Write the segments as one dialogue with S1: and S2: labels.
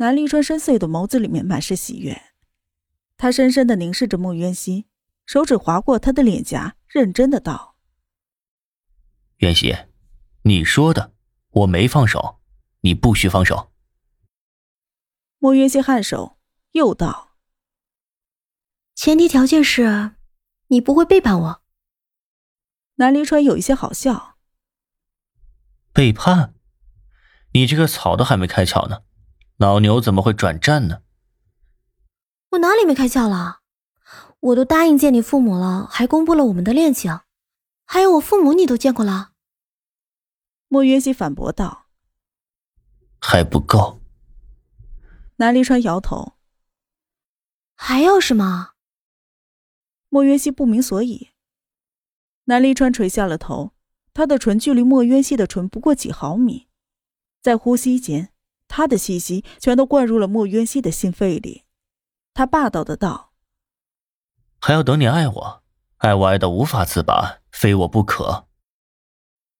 S1: 南立川深邃的眸子里面满是喜悦，他深深的凝视着莫渊熙，手指划过他的脸颊，认真的道：“
S2: 渊熙，你说的，我没放手，你不许放手。”
S1: 莫渊熙颔首，又道：“
S3: 前提条件是，你不会背叛我。”
S1: 南离川有一些好笑：“
S2: 背叛？你这个草都还没开窍呢。”老牛怎么会转战呢？
S3: 我哪里没开窍了？我都答应见你父母了，还公布了我们的恋情，还有我父母你都见过了。
S1: 莫约西反驳道：“
S2: 还不够。”
S1: 南离川摇头：“
S3: 还要什么？”
S1: 莫约西不明所以。南离川垂下了头，他的唇距离莫约西的唇不过几毫米，在呼吸间。他的气息全都灌入了莫渊熙的心肺里，他霸道的道：“
S2: 还要等你爱我，爱我爱到无法自拔，非我不可。”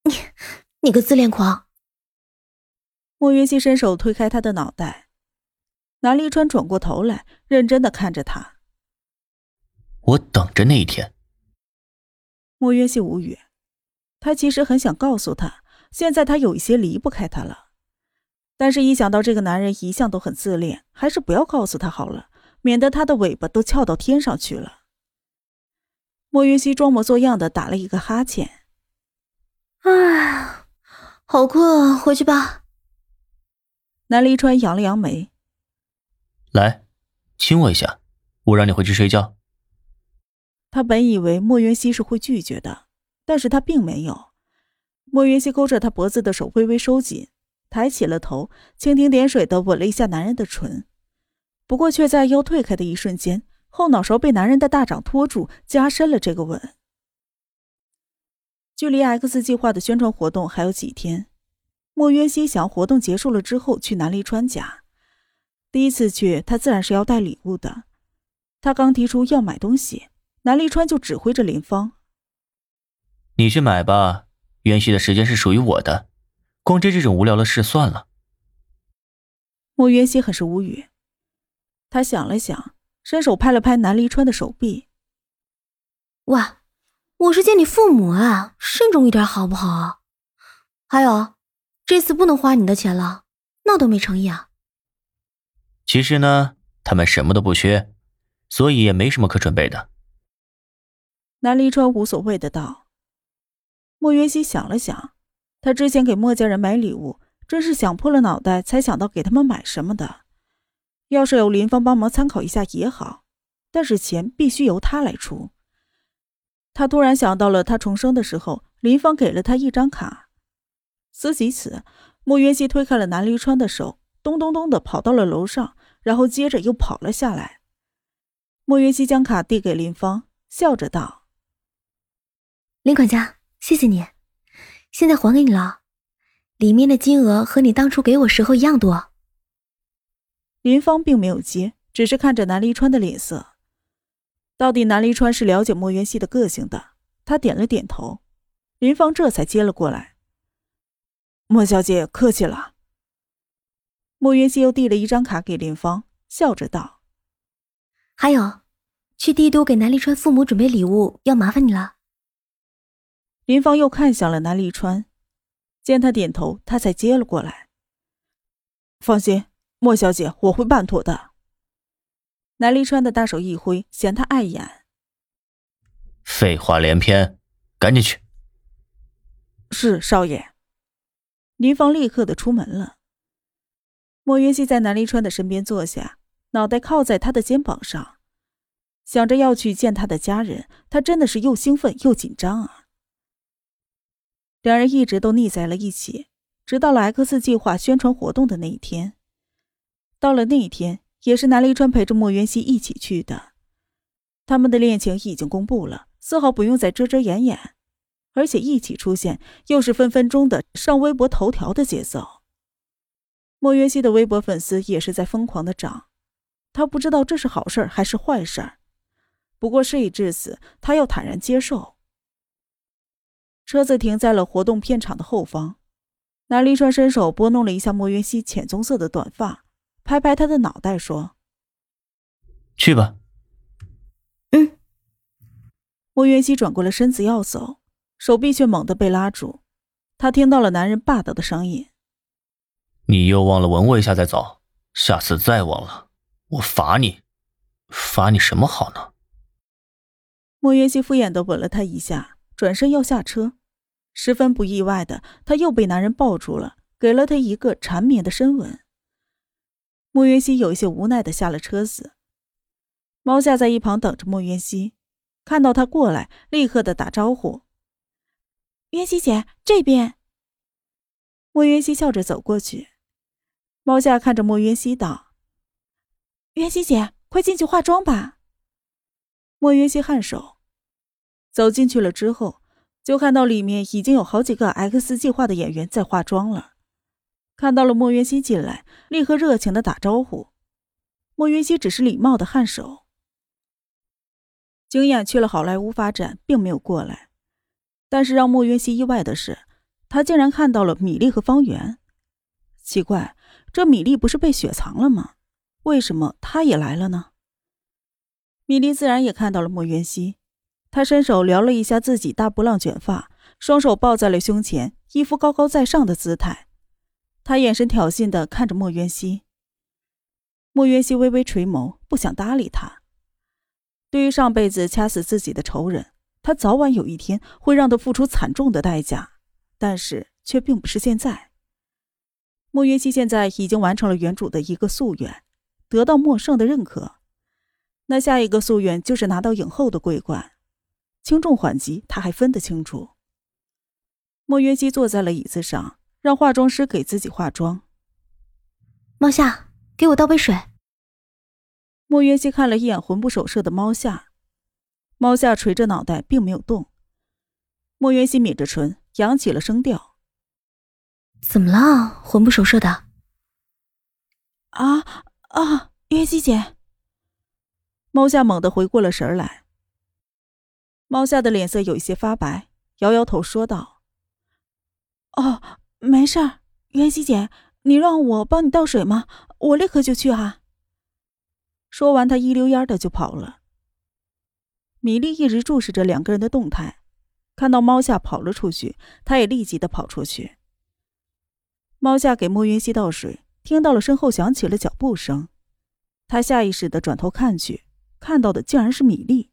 S3: 你，你个自恋狂！
S1: 莫渊熙伸手推开他的脑袋，南立川转过头来，认真的看着他。
S2: 我等着那一天。
S1: 莫渊熙无语，他其实很想告诉他，现在他有一些离不开他了。但是，一想到这个男人一向都很自恋，还是不要告诉他好了，免得他的尾巴都翘到天上去了。莫云熙装模作样的打了一个哈欠，
S3: 啊，好困啊，回去吧。
S1: 南离川扬了扬眉，
S2: 来，亲我一下，我让你回去睡觉。
S1: 他本以为莫云熙是会拒绝的，但是他并没有。莫云熙勾着他脖子的手微微收紧。抬起了头，蜻蜓点水的吻了一下男人的唇，不过却在腰退开的一瞬间，后脑勺被男人的大掌托住，加深了这个吻。距离 X 计划的宣传活动还有几天，莫渊熙想活动结束了之后去南离川家。第一次去，他自然是要带礼物的。他刚提出要买东西，南离川就指挥着林芳：“
S2: 你去买吧，渊熙的时间是属于我的。”光接这种无聊的事算了。
S1: 莫渊熙很是无语，他想了想，伸手拍了拍南离川的手臂：“
S3: 喂，我是见你父母啊，慎重一点好不好？还有，这次不能花你的钱了，那多没诚意啊。”
S2: 其实呢，他们什么都不缺，所以也没什么可准备的。
S1: 南离川无所谓的道。莫渊熙想了想。他之前给莫家人买礼物，真是想破了脑袋才想到给他们买什么的。要是有林芳帮忙参考一下也好，但是钱必须由他来出。他突然想到了他重生的时候，林芳给了他一张卡。思及此，莫云熙推开了南离川的手，咚咚咚的跑到了楼上，然后接着又跑了下来。莫云熙将卡递给林芳，笑着道：“
S3: 林管家，谢谢你。”现在还给你了，里面的金额和你当初给我时候一样多。
S1: 林芳并没有接，只是看着南离川的脸色。到底南离川是了解莫元熙的个性的，他点了点头，林芳这才接了过来。莫小姐客气了。莫元熙又递了一张卡给林芳，笑着道：“
S3: 还有，去帝都给南离川父母准备礼物，要麻烦你了。”
S1: 林芳又看向了南立川，见他点头，他才接了过来。放心，莫小姐，我会办妥的。南立川的大手一挥，嫌他碍眼。
S2: 废话连篇，赶紧去。
S1: 是少爷。林芳立刻的出门了。莫云熙在南立川的身边坐下，脑袋靠在他的肩膀上，想着要去见他的家人，他真的是又兴奋又紧张啊。两人一直都腻在了一起，直到了 X 计划宣传活动的那一天。到了那一天，也是南离川陪着莫渊熙一起去的。他们的恋情已经公布了，丝毫不用再遮遮掩掩，而且一起出现，又是分分钟的上微博头条的节奏。莫渊熙的微博粉丝也是在疯狂的涨，他不知道这是好事还是坏事，不过事已至此，他要坦然接受。车子停在了活动片场的后方，南离川伸手拨弄了一下莫云熙浅棕色的短发，拍拍他的脑袋说：“
S2: 去吧。”
S3: 嗯。
S1: 莫云熙转过了身子要走，手臂却猛地被拉住。他听到了男人霸道的声音：“
S2: 你又忘了吻我一下再走，下次再忘了，我罚你。罚你什么好呢？”
S1: 莫云熙敷衍的吻了他一下，转身要下车。十分不意外的，他又被男人抱住了，给了他一个缠绵的深吻。莫云熙有一些无奈的下了车子。猫夏在一旁等着莫云熙，看到他过来，立刻的打招呼：“云熙姐，这边。”莫云熙笑着走过去。猫夏看着莫云熙道：“云熙姐，快进去化妆吧。”莫云熙颔首，走进去了之后，就看到里面已经有好几个 X 计划的演员在化妆了。看到了莫云熙进来，立刻热情的打招呼。莫云熙只是礼貌的颔首。景琰去了好莱坞发展，并没有过来。但是让莫云熙意外的是，他竟然看到了米粒和方圆。奇怪，这米粒不是被雪藏了吗？为什么他也来了呢？米粒自然也看到了莫云熙，他伸手撩了一下自己大波浪卷发，双手抱在了胸前，一副高高在上的姿态。他眼神挑衅的看着莫渊熙。莫渊熙微微垂眸，不想搭理他。对于上辈子掐死自己的仇人，他早晚有一天会让他付出惨重的代价，但是却并不是现在。莫渊熙现在已经完成了原主的一个夙愿，得到莫胜的认可。那下一个夙愿就是拿到影后的桂冠，轻重缓急他还分得清楚。莫约西坐在了椅子上，让化妆师给自己化妆。
S3: 猫夏，给我倒杯水。
S1: 莫约西看了一眼魂不守舍的猫夏，猫夏垂着脑袋，并没有动。莫约西抿着唇，扬起了声调：“
S3: 怎么了，魂不守舍的？”
S1: 啊啊，约基姐。猫夏猛地回过了神来，猫夏的脸色有一些发白，摇摇头说道：“哦，没事儿，袁熙姐，你让我帮你倒水吗？我立刻就去哈。”说完，他一溜烟的就跑了。米粒一直注视着两个人的动态，看到猫夏跑了出去，他也立即的跑出去。猫夏给莫云熙倒水，听到了身后响起了脚步声，他下意识的转头看去。看到的竟然是米粒，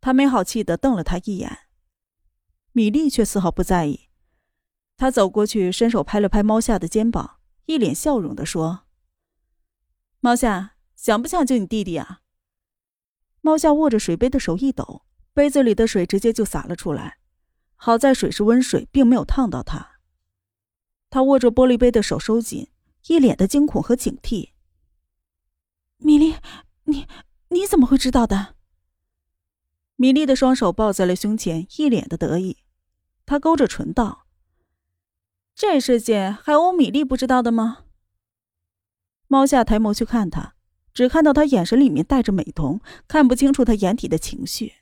S1: 他没好气的瞪了他一眼，米粒却丝毫不在意。他走过去，伸手拍了拍猫夏的肩膀，一脸笑容的说：“猫夏，想不想救你弟弟啊？”猫夏握着水杯的手一抖，杯子里的水直接就洒了出来。好在水是温水，并没有烫到他。他握着玻璃杯的手收紧，一脸的惊恐和警惕。米粒，你。你怎么会知道的？米莉的双手抱在了胸前，一脸的得意。她勾着唇道：“这世界还有米莉不知道的吗？”猫夏抬眸去看他，只看到他眼神里面带着美瞳，看不清楚他眼底的情绪。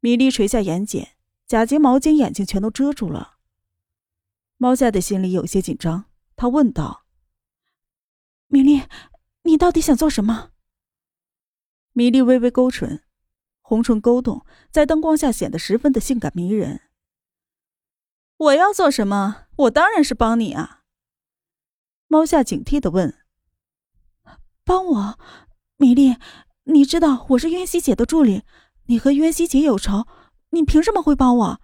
S1: 米莉垂下眼睑，假睫毛将眼睛全都遮住了。猫夏的心里有些紧张，他问道：“米莉，你到底想做什么？”米莉微微勾唇，红唇勾动，在灯光下显得十分的性感迷人。我要做什么？我当然是帮你啊！猫夏警惕的问：“帮我，米莉？你知道我是渊熙姐的助理，你和渊熙姐有仇，你凭什么会帮我？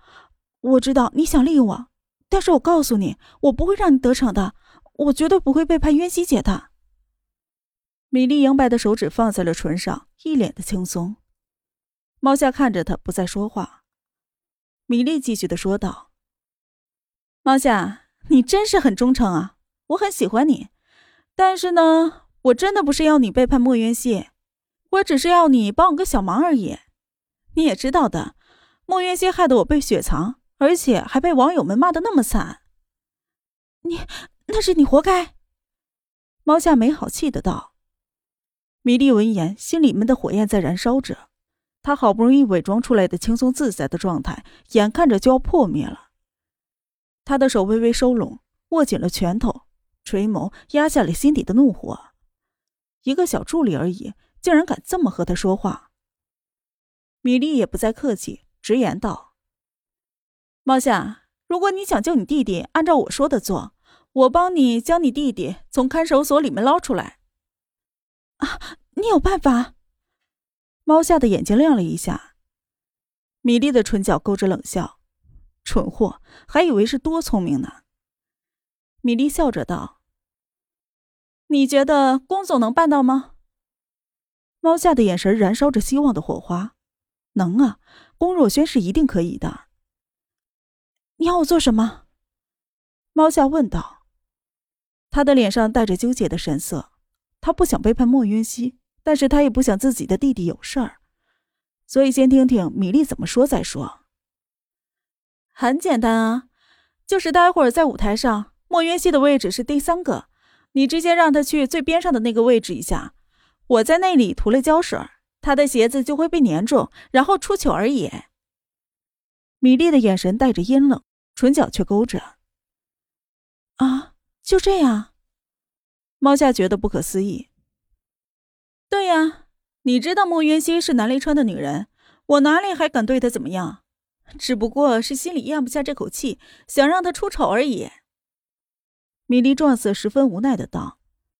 S1: 我知道你想利用我，但是我告诉你，我不会让你得逞的，我绝对不会背叛渊熙姐的。”米莉莹白的手指放在了唇上，一脸的轻松。猫夏看着他，不再说话。米莉继续的说道：“猫夏，你真是很忠诚啊，我很喜欢你。但是呢，我真的不是要你背叛莫渊熙，我只是要你帮我个小忙而已。你也知道的，莫渊熙害得我被雪藏，而且还被网友们骂的那么惨。你那是你活该。”猫夏没好气的道。米莉闻言，心里面的火焰在燃烧着。他好不容易伪装出来的轻松自在的状态，眼看着就要破灭了。他的手微微收拢，握紧了拳头，垂眸压下了心底的怒火。一个小助理而已，竟然敢这么和他说话。米莉也不再客气，直言道：“猫夏，如果你想救你弟弟，按照我说的做，我帮你将你弟弟从看守所里面捞出来。”啊，你有办法？猫夏的眼睛亮了一下。米莉的唇角勾着冷笑：“蠢货，还以为是多聪明呢。”米莉笑着道。你觉得龚总能办到吗？猫夏的眼神燃烧着希望的火花。能啊，龚若轩是一定可以的。你要我做什么？猫夏问道。他的脸上带着纠结的神色。他不想背叛莫云熙，但是他也不想自己的弟弟有事儿，所以先听听米粒怎么说再说。很简单啊，就是待会儿在舞台上，莫云熙的位置是第三个。你直接让他去最边上的那个位置一下，我在那里涂了胶水，他的鞋子就会被粘住，然后出糗而已。米莉的眼神带着阴冷，唇角却勾着。啊，就这样？猫夏觉得不可思议。对呀，你知道莫渊熙是南雷川的女人，我哪里还敢对她怎么样？只不过是心里咽不下这口气，想让她出丑而已。米莉状似十分无奈的道：“